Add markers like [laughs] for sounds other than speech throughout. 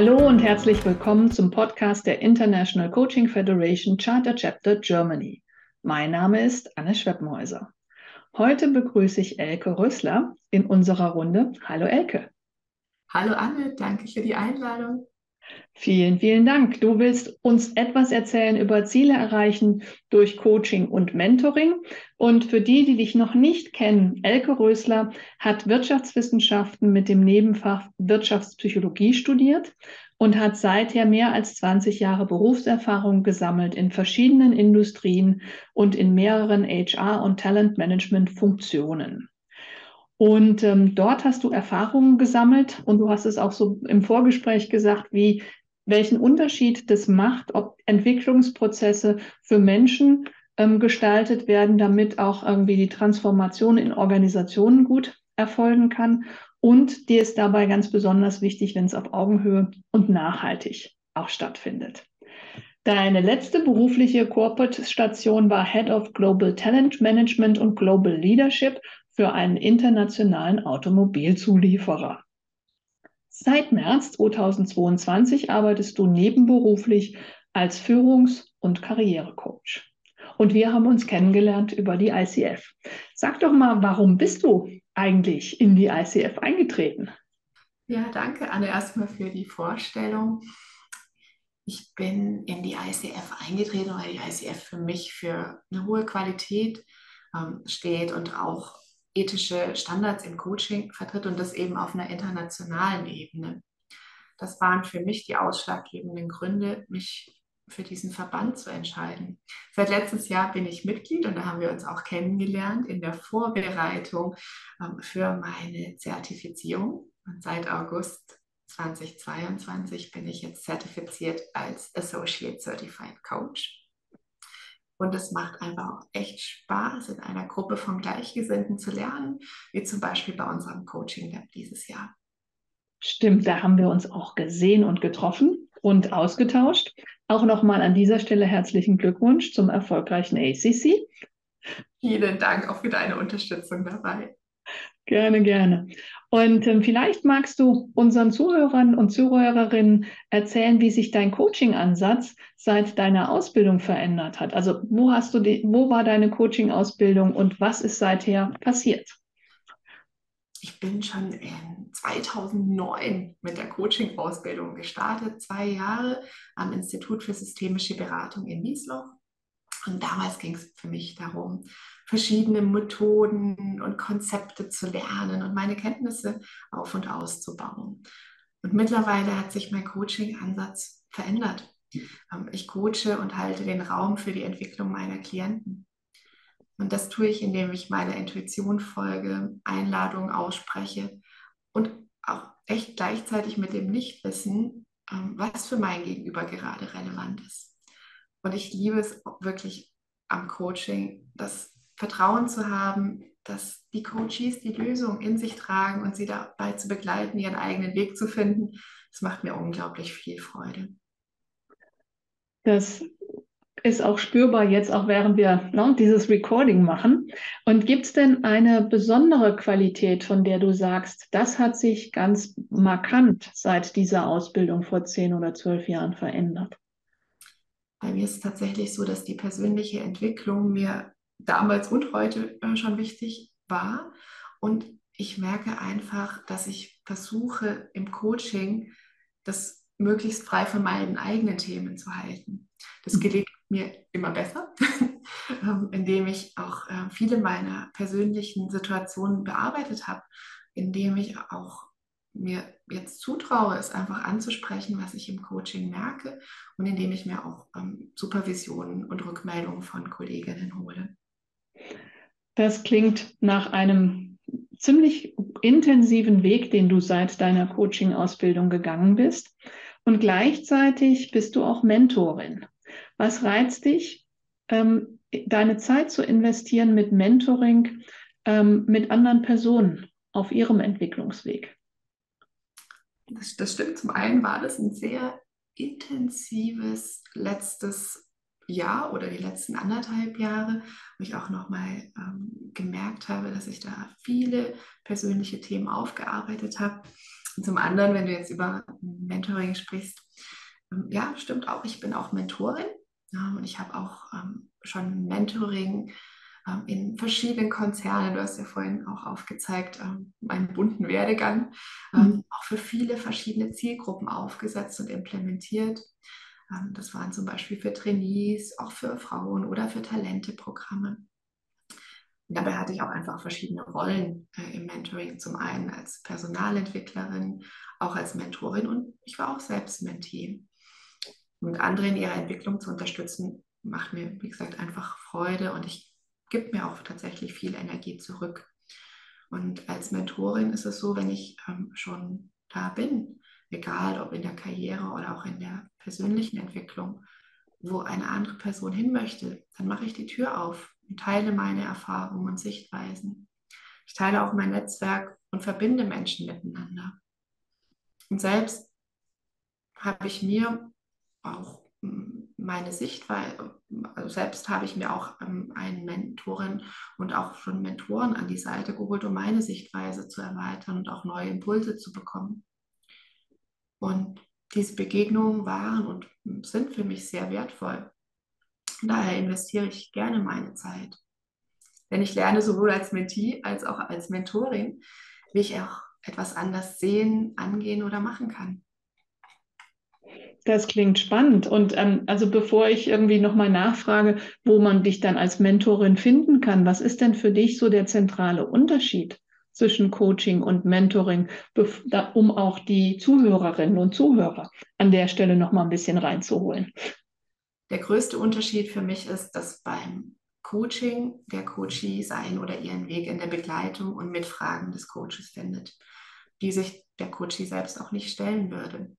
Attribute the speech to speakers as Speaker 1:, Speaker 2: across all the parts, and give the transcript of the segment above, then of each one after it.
Speaker 1: Hallo und herzlich willkommen zum Podcast der International Coaching Federation Charter Chapter Germany. Mein Name ist Anne Schweppenhäuser. Heute begrüße ich Elke Rössler in unserer Runde. Hallo Elke.
Speaker 2: Hallo Anne, danke für die Einladung.
Speaker 1: Vielen, vielen Dank. Du willst uns etwas erzählen über Ziele erreichen durch Coaching und Mentoring. Und für die, die dich noch nicht kennen, Elke Rösler hat Wirtschaftswissenschaften mit dem Nebenfach Wirtschaftspsychologie studiert und hat seither mehr als 20 Jahre Berufserfahrung gesammelt in verschiedenen Industrien und in mehreren HR- und Talentmanagement-Funktionen. Und ähm, dort hast du Erfahrungen gesammelt und du hast es auch so im Vorgespräch gesagt, wie welchen Unterschied das macht, ob Entwicklungsprozesse für Menschen ähm, gestaltet werden, damit auch irgendwie die Transformation in Organisationen gut erfolgen kann. Und dir ist dabei ganz besonders wichtig, wenn es auf Augenhöhe und nachhaltig auch stattfindet. Deine letzte berufliche Corporate-Station war Head of Global Talent Management und Global Leadership für einen internationalen Automobilzulieferer. Seit März 2022 arbeitest du nebenberuflich als Führungs- und Karrierecoach. Und wir haben uns kennengelernt über die ICF. Sag doch mal, warum bist du eigentlich in die ICF eingetreten?
Speaker 2: Ja, danke Anne erstmal für die Vorstellung. Ich bin in die ICF eingetreten, weil die ICF für mich für eine hohe Qualität ähm, steht und auch ethische Standards im Coaching vertritt und das eben auf einer internationalen Ebene. Das waren für mich die ausschlaggebenden Gründe, mich für diesen Verband zu entscheiden. Seit letztes Jahr bin ich Mitglied und da haben wir uns auch kennengelernt in der Vorbereitung ähm, für meine Zertifizierung. Und seit August 2022 bin ich jetzt zertifiziert als Associate Certified Coach. Und es macht einfach auch echt Spaß, in einer Gruppe von Gleichgesinnten zu lernen, wie zum Beispiel bei unserem Coaching Lab dieses Jahr.
Speaker 1: Stimmt, da haben wir uns auch gesehen und getroffen und ausgetauscht. Auch nochmal an dieser Stelle herzlichen Glückwunsch zum erfolgreichen ACC.
Speaker 2: Vielen Dank auch für deine Unterstützung dabei.
Speaker 1: Gerne, gerne. Und ähm, vielleicht magst du unseren Zuhörern und Zuhörerinnen erzählen, wie sich dein Coaching-Ansatz seit deiner Ausbildung verändert hat. Also wo hast du die, wo war deine Coaching-Ausbildung und was ist seither passiert?
Speaker 2: Ich bin schon in 2009 mit der Coaching-Ausbildung gestartet, zwei Jahre am Institut für systemische Beratung in Wiesloch. Und damals ging es für mich darum, verschiedene Methoden und Konzepte zu lernen und meine Kenntnisse auf und auszubauen. Und mittlerweile hat sich mein Coaching-Ansatz verändert. Ähm, ich coache und halte den Raum für die Entwicklung meiner Klienten. Und das tue ich, indem ich meiner Intuition folge, Einladungen ausspreche und auch echt gleichzeitig mit dem Nichtwissen, ähm, was für mein Gegenüber gerade relevant ist. Und ich liebe es wirklich am Coaching, das Vertrauen zu haben, dass die Coaches die Lösung in sich tragen und sie dabei zu begleiten, ihren eigenen Weg zu finden. Das macht mir unglaublich viel Freude.
Speaker 1: Das ist auch spürbar jetzt, auch während wir ne, dieses Recording machen. Und gibt es denn eine besondere Qualität, von der du sagst, das hat sich ganz markant seit dieser Ausbildung vor zehn oder zwölf Jahren verändert?
Speaker 2: Bei mir ist es tatsächlich so, dass die persönliche Entwicklung mir damals und heute äh, schon wichtig war. Und ich merke einfach, dass ich versuche im Coaching das möglichst frei von meinen eigenen Themen zu halten. Das mhm. gelingt mir immer besser, [laughs] ähm, indem ich auch äh, viele meiner persönlichen Situationen bearbeitet habe, indem ich auch mir jetzt zutraue, es einfach anzusprechen, was ich im Coaching merke und indem ich mir auch ähm, Supervisionen und Rückmeldungen von Kolleginnen hole.
Speaker 1: Das klingt nach einem ziemlich intensiven Weg, den du seit deiner Coaching-Ausbildung gegangen bist. Und gleichzeitig bist du auch Mentorin. Was reizt dich, ähm, deine Zeit zu investieren mit Mentoring ähm, mit anderen Personen auf ihrem Entwicklungsweg?
Speaker 2: Das, das stimmt. Zum einen war das ein sehr intensives letztes Jahr oder die letzten anderthalb Jahre, wo ich auch nochmal ähm, gemerkt habe, dass ich da viele persönliche Themen aufgearbeitet habe. Zum anderen, wenn du jetzt über Mentoring sprichst, ähm, ja, stimmt auch, ich bin auch Mentorin ja, und ich habe auch ähm, schon Mentoring ähm, in verschiedenen Konzernen, du hast ja vorhin auch aufgezeigt, ähm, meinen bunten Werdegang, ähm, mhm. auch für viele verschiedene Zielgruppen aufgesetzt und implementiert. Ähm, das waren zum Beispiel für Trainees, auch für Frauen oder für Talenteprogramme. Dabei hatte ich auch einfach verschiedene Rollen äh, im Mentoring. Zum einen als Personalentwicklerin, auch als Mentorin und ich war auch selbst Mentee. Und andere in ihrer Entwicklung zu unterstützen, macht mir, wie gesagt, einfach Freude und ich gebe mir auch tatsächlich viel Energie zurück. Und als Mentorin ist es so, wenn ich ähm, schon da bin, egal ob in der Karriere oder auch in der persönlichen Entwicklung, wo eine andere Person hin möchte, dann mache ich die Tür auf und teile meine Erfahrungen und Sichtweisen. Ich teile auch mein Netzwerk und verbinde Menschen miteinander. Und selbst habe ich mir auch meine Sichtweise, also selbst habe ich mir auch ähm, einen Mentorin und auch schon Mentoren an die Seite geholt, um meine Sichtweise zu erweitern und auch neue Impulse zu bekommen. Und diese Begegnungen waren und sind für mich sehr wertvoll. Daher investiere ich gerne meine Zeit. Denn ich lerne sowohl als Mentee als auch als Mentorin, wie ich auch etwas anders sehen, angehen oder machen kann.
Speaker 1: Das klingt spannend. Und ähm, also bevor ich irgendwie nochmal nachfrage, wo man dich dann als Mentorin finden kann, was ist denn für dich so der zentrale Unterschied zwischen Coaching und Mentoring, um auch die Zuhörerinnen und Zuhörer an der Stelle nochmal ein bisschen reinzuholen?
Speaker 2: Der größte Unterschied für mich ist, dass beim Coaching der Coachee sein oder ihren Weg in der Begleitung und mit Fragen des Coaches findet, die sich der Coachee selbst auch nicht stellen würde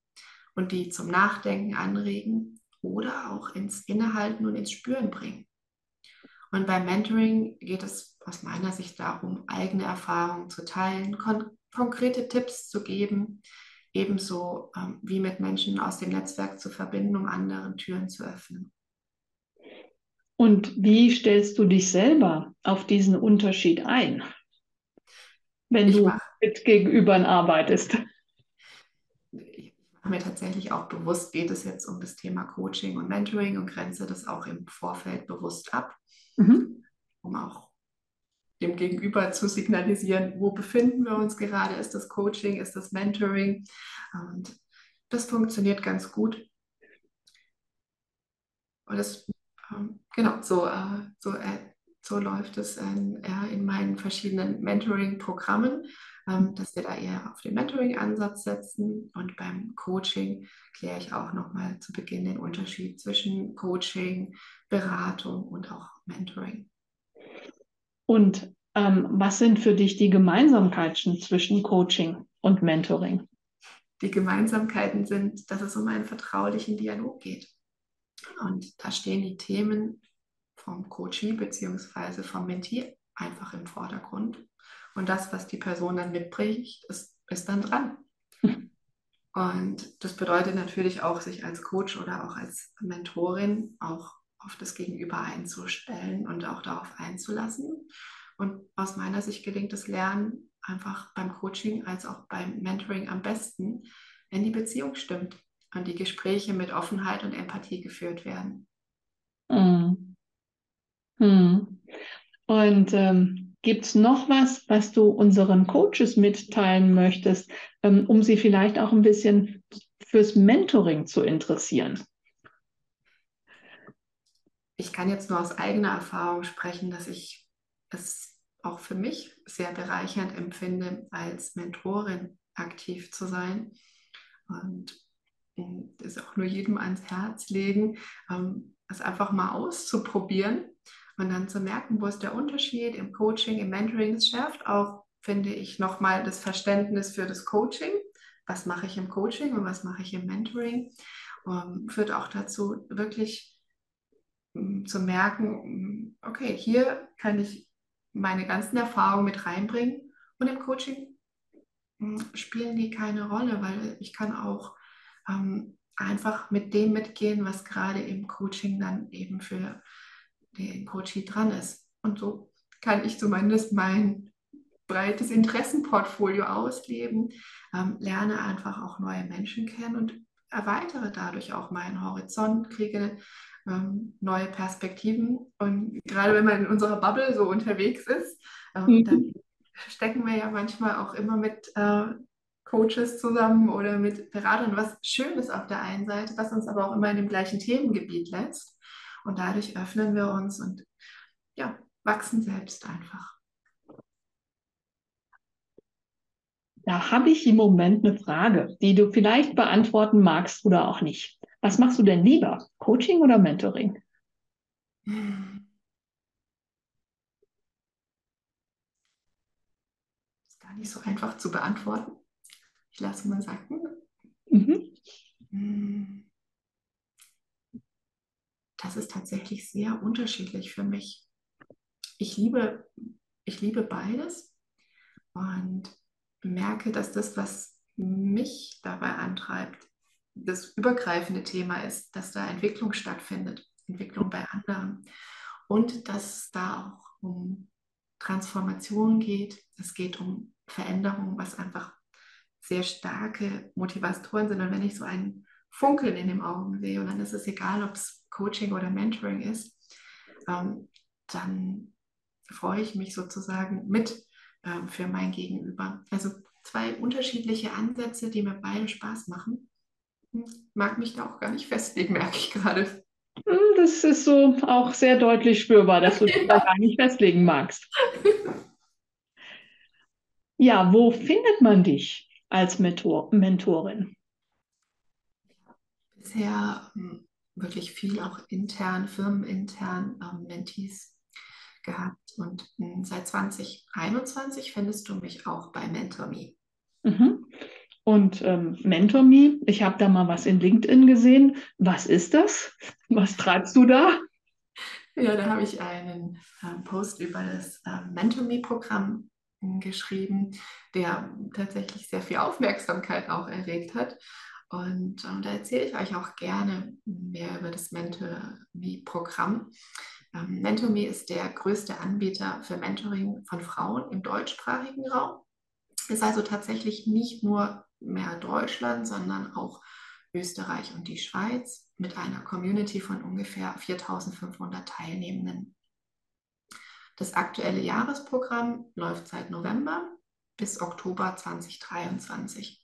Speaker 2: und die zum Nachdenken anregen oder auch ins Innehalten und ins Spüren bringen. Und beim Mentoring geht es aus meiner Sicht darum, eigene Erfahrungen zu teilen, kon konkrete Tipps zu geben, ebenso ähm, wie mit Menschen aus dem Netzwerk zu verbinden, um anderen Türen zu öffnen.
Speaker 1: Und wie stellst du dich selber auf diesen Unterschied ein, wenn ich du mach, mit Gegenübern arbeitest?
Speaker 2: Mir tatsächlich auch bewusst, geht es jetzt um das Thema Coaching und Mentoring und grenze das auch im Vorfeld bewusst ab, mhm. um auch dem Gegenüber zu signalisieren, wo befinden wir uns gerade, ist das Coaching, ist das Mentoring. Und das funktioniert ganz gut. Und das, ähm, genau, so, äh, so, äh, so läuft es in, äh, in meinen verschiedenen Mentoring-Programmen, ähm, dass wir da eher auf den Mentoring-Ansatz setzen. Und beim Coaching kläre ich auch nochmal zu Beginn den Unterschied zwischen Coaching, Beratung und auch Mentoring.
Speaker 1: Und ähm, was sind für dich die Gemeinsamkeiten zwischen Coaching und Mentoring?
Speaker 2: Die Gemeinsamkeiten sind, dass es um einen vertraulichen Dialog geht. Und da stehen die Themen vom Coachee bzw. vom Mentee einfach im Vordergrund. Und das, was die Person dann mitbringt, ist, ist dann dran. [laughs] Und das bedeutet natürlich auch, sich als Coach oder auch als Mentorin auch auf das Gegenüber einzustellen und auch darauf einzulassen. Und aus meiner Sicht gelingt das Lernen einfach beim Coaching als auch beim Mentoring am besten, wenn die Beziehung stimmt und die Gespräche mit Offenheit und Empathie geführt werden.
Speaker 1: Mhm. Mhm. Und ähm, gibt es noch was, was du unseren Coaches mitteilen möchtest, ähm, um sie vielleicht auch ein bisschen fürs Mentoring zu interessieren?
Speaker 2: ich kann jetzt nur aus eigener Erfahrung sprechen, dass ich es auch für mich sehr bereichernd empfinde, als Mentorin aktiv zu sein. Und das auch nur jedem ans Herz legen, ähm, es einfach mal auszuprobieren und dann zu merken, wo ist der Unterschied im Coaching, im Mentoring. Es schärft auch, finde ich, nochmal das Verständnis für das Coaching. Was mache ich im Coaching und was mache ich im Mentoring? Um, ähm, führt auch dazu, wirklich zu merken, okay, hier kann ich meine ganzen Erfahrungen mit reinbringen und im Coaching hm, spielen die keine Rolle, weil ich kann auch ähm, einfach mit dem mitgehen, was gerade im Coaching dann eben für den Coaching dran ist. Und so kann ich zumindest mein breites Interessenportfolio ausleben, ähm, lerne einfach auch neue Menschen kennen und erweitere dadurch auch meinen Horizont, kriege ähm, neue Perspektiven. Und gerade wenn man in unserer Bubble so unterwegs ist, ähm, mhm. dann stecken wir ja manchmal auch immer mit äh, Coaches zusammen oder mit Beratern, was schön ist auf der einen Seite, was uns aber auch immer in dem gleichen Themengebiet lässt. Und dadurch öffnen wir uns und ja, wachsen selbst einfach.
Speaker 1: Da habe ich im Moment eine Frage, die du vielleicht beantworten magst oder auch nicht. Was machst du denn lieber, Coaching oder Mentoring?
Speaker 2: Ist gar nicht so einfach zu beantworten. Ich lasse mal sagen. Mhm. Das ist tatsächlich sehr unterschiedlich für mich. Ich liebe, ich liebe beides und merke, dass das, was mich dabei antreibt, das übergreifende Thema ist, dass da Entwicklung stattfindet, Entwicklung bei anderen und dass da auch um Transformation geht. Es geht um Veränderung, was einfach sehr starke Motivatoren sind. Und wenn ich so ein Funkeln in den Augen sehe, und dann ist es egal, ob es Coaching oder Mentoring ist, ähm, dann freue ich mich sozusagen mit ähm, für mein Gegenüber. Also zwei unterschiedliche Ansätze, die mir beide Spaß machen. Hm, mag mich da auch gar nicht festlegen, [laughs] merke ich gerade.
Speaker 1: Hm, das ist so auch sehr deutlich spürbar, dass du dich [laughs] da gar nicht festlegen magst. Ja, wo findet man dich als Mentor, Mentorin?
Speaker 2: Bisher hm, wirklich viel auch intern, firmenintern ähm, Mentees gehabt. Und hm, seit 2021 findest du mich auch bei MentorMe.
Speaker 1: Mhm. Und ähm, MentorMe, ich habe da mal was in LinkedIn gesehen. Was ist das? Was treibst du da?
Speaker 2: Ja, da habe ich einen äh, Post über das äh, MentorMe-Programm hm, geschrieben, der tatsächlich sehr viel Aufmerksamkeit auch erregt hat. Und ähm, da erzähle ich euch auch gerne mehr über das MentorMe-Programm. Ähm, MentorMe ist der größte Anbieter für Mentoring von Frauen im deutschsprachigen Raum. Ist also tatsächlich nicht nur mehr Deutschland, sondern auch Österreich und die Schweiz mit einer Community von ungefähr 4500 Teilnehmenden. Das aktuelle Jahresprogramm läuft seit November bis Oktober 2023.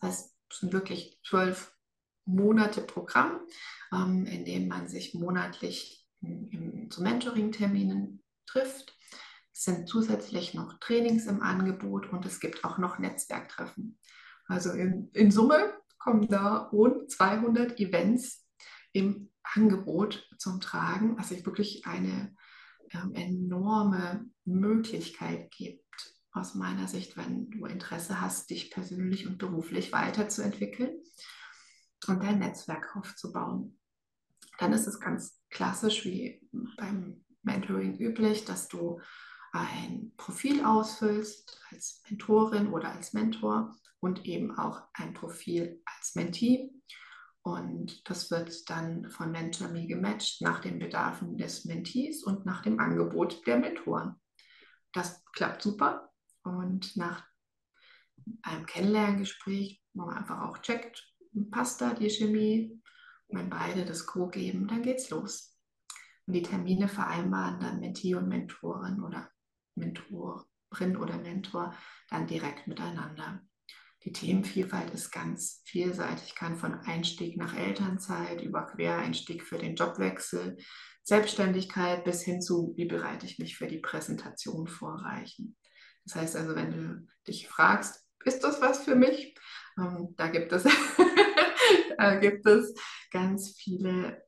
Speaker 2: Das heißt, sind wirklich zwölf Monate Programm, ähm, in dem man sich monatlich zu Mentoring-Terminen trifft. Es sind zusätzlich noch Trainings im Angebot und es gibt auch noch Netzwerktreffen. Also in, in Summe kommen da rund 200 Events im Angebot zum Tragen, was sich wirklich eine ähm, enorme Möglichkeit gibt, aus meiner Sicht, wenn du Interesse hast, dich persönlich und beruflich weiterzuentwickeln und dein Netzwerk aufzubauen. Dann ist es ganz klassisch wie beim Mentoring üblich, dass du ein Profil ausfüllst als Mentorin oder als Mentor und eben auch ein Profil als Mentee. Und das wird dann von MentorMe gematcht nach den Bedarfen des Mentees und nach dem Angebot der Mentoren. Das klappt super. Und nach einem Kennenlerngespräch, wo man einfach auch checkt, passt da die Chemie, wenn beide das Go geben, dann geht's los. Und die Termine vereinbaren dann Mentee und Mentorin oder Mentorin oder Mentor dann direkt miteinander. Die Themenvielfalt ist ganz vielseitig, kann von Einstieg nach Elternzeit über Quereinstieg für den Jobwechsel, Selbstständigkeit bis hin zu, wie bereite ich mich für die Präsentation vorreichen. Das heißt also, wenn du dich fragst, ist das was für mich? Ähm, da gibt es, [laughs] da gibt es ganz viele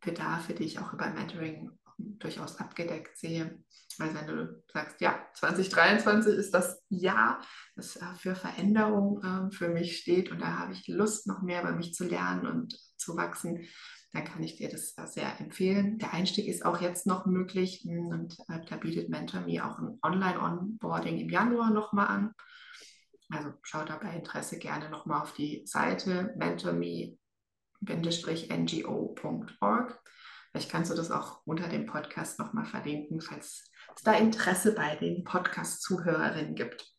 Speaker 2: Bedarfe, die ich auch über Mentoring durchaus abgedeckt sehe. Weil wenn du sagst, ja, 2023 ist das Jahr, das äh, für Veränderung äh, für mich steht und da habe ich Lust, noch mehr über mich zu lernen und zu wachsen, dann kann ich dir das sehr empfehlen. Der Einstieg ist auch jetzt noch möglich hm, und äh, da bietet MentorMe auch ein Online-Onboarding im Januar nochmal an. Also schau da bei Interesse gerne nochmal auf die Seite mentorme-ngo.org. Vielleicht kannst du das auch unter dem Podcast nochmal verlinken, falls es da Interesse bei den Podcast-Zuhörerinnen gibt.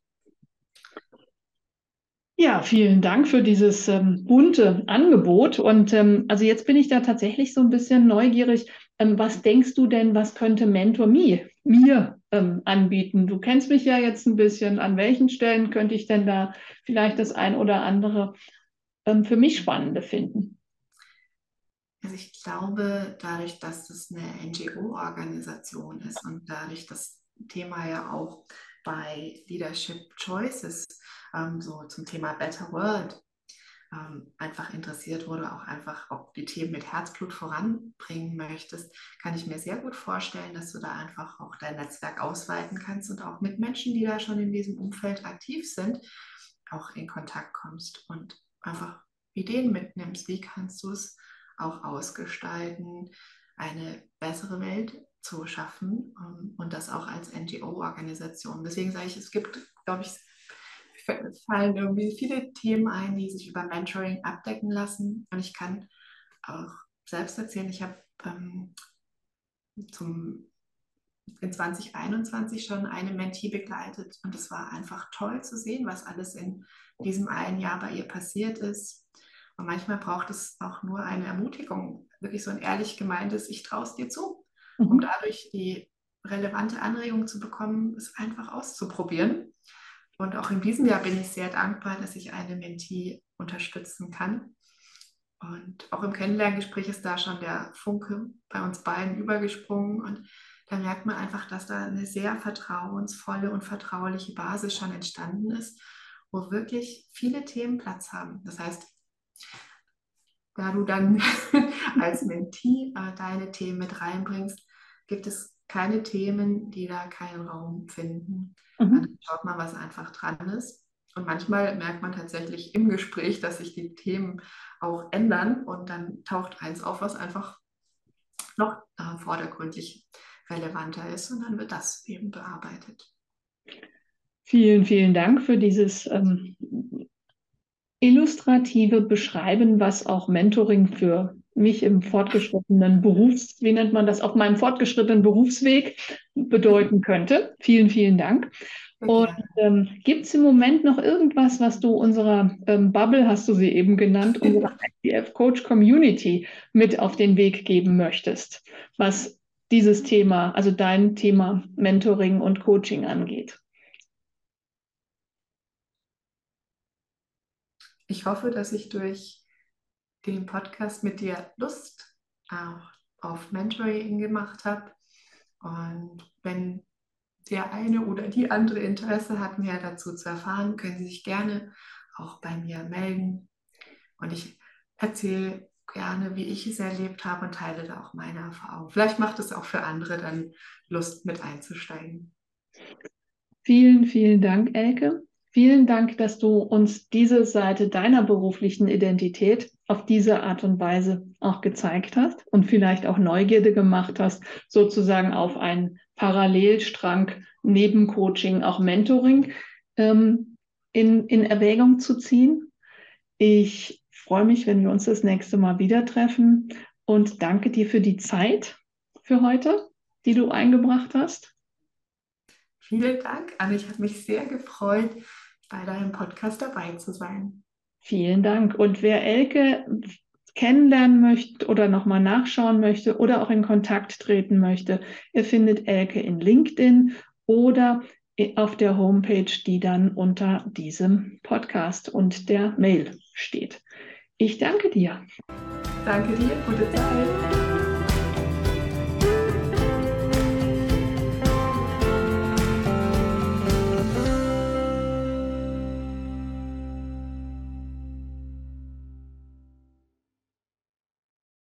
Speaker 1: Ja, vielen Dank für dieses ähm, bunte Angebot. Und ähm, also jetzt bin ich da tatsächlich so ein bisschen neugierig. Ähm, was denkst du denn, was könnte Mentor Me mir ähm, anbieten? Du kennst mich ja jetzt ein bisschen. An welchen Stellen könnte ich denn da vielleicht das ein oder andere ähm, für mich Spannende finden?
Speaker 2: Also ich glaube, dadurch, dass das eine NGO-Organisation ist und dadurch das Thema ja auch bei Leadership Choices ähm, so zum Thema Better World ähm, einfach interessiert wurde, auch einfach auch die Themen mit Herzblut voranbringen möchtest, kann ich mir sehr gut vorstellen, dass du da einfach auch dein Netzwerk ausweiten kannst und auch mit Menschen, die da schon in diesem Umfeld aktiv sind, auch in Kontakt kommst und einfach Ideen mitnimmst. Wie kannst du es auch ausgestalten, eine bessere Welt zu schaffen um, ähm, und das auch als NGO-Organisation. Deswegen sage ich, es gibt, glaube ich, fallen irgendwie viele Themen ein, die sich über Mentoring abdecken lassen. Und ich kann auch selbst erzählen, ich habe ähm, zum, in 2021 schon eine Mentee begleitet und es war einfach toll zu sehen, was alles in diesem einen Jahr bei ihr passiert ist. Und manchmal braucht es auch nur eine Ermutigung, wirklich so ein ehrlich gemeintes, ich traue es dir zu, mhm. um dadurch die relevante Anregung zu bekommen, es einfach auszuprobieren. Und auch in diesem Jahr bin ich sehr dankbar, dass ich eine Mentee unterstützen kann. Und auch im Kennenlerngespräch ist da schon der Funke bei uns beiden übergesprungen. Und da merkt man einfach, dass da eine sehr vertrauensvolle und vertrauliche Basis schon entstanden ist, wo wirklich viele Themen Platz haben. Das heißt, da du dann [laughs] als Mentee äh, deine Themen mit reinbringst, gibt es keine Themen, die da keinen Raum finden. Mhm. Dann schaut man, was einfach dran ist. Und manchmal merkt man tatsächlich im Gespräch, dass sich die Themen auch ändern und dann taucht eins auf, was einfach noch äh, vordergründig relevanter ist und dann wird das eben bearbeitet.
Speaker 1: Vielen, vielen Dank für dieses ähm, illustrative Beschreiben, was auch Mentoring für mich im fortgeschrittenen Berufs, wie nennt man das, auf meinem fortgeschrittenen Berufsweg bedeuten könnte. Vielen, vielen Dank. Und ähm, gibt es im Moment noch irgendwas, was du unserer ähm, Bubble, hast du sie eben genannt, unserer ICF Coach Community mit auf den Weg geben möchtest, was dieses Thema, also dein Thema Mentoring und Coaching angeht?
Speaker 2: Ich hoffe, dass ich durch den Podcast mit dir Lust auch auf Mentoring gemacht habe. Und wenn der eine oder die andere Interesse hat, mehr dazu zu erfahren, können Sie sich gerne auch bei mir melden. Und ich erzähle gerne, wie ich es erlebt habe und teile da auch meine Erfahrung. Vielleicht macht es auch für andere dann Lust, mit einzusteigen.
Speaker 1: Vielen, vielen Dank, Elke. Vielen Dank, dass du uns diese Seite deiner beruflichen Identität auf diese Art und Weise auch gezeigt hast und vielleicht auch Neugierde gemacht hast, sozusagen auf einen Parallelstrang neben Coaching, auch Mentoring ähm, in, in Erwägung zu ziehen. Ich freue mich, wenn wir uns das nächste Mal wieder treffen und danke dir für die Zeit für heute, die du eingebracht hast.
Speaker 2: Vielen Dank, Anne. Ich habe mich sehr gefreut, bei deinem Podcast dabei zu sein.
Speaker 1: Vielen Dank. Und wer Elke kennenlernen möchte oder nochmal nachschauen möchte oder auch in Kontakt treten möchte, ihr findet Elke in LinkedIn oder auf der Homepage, die dann unter diesem Podcast und der Mail steht. Ich danke dir.
Speaker 2: Danke dir, gute Zeit.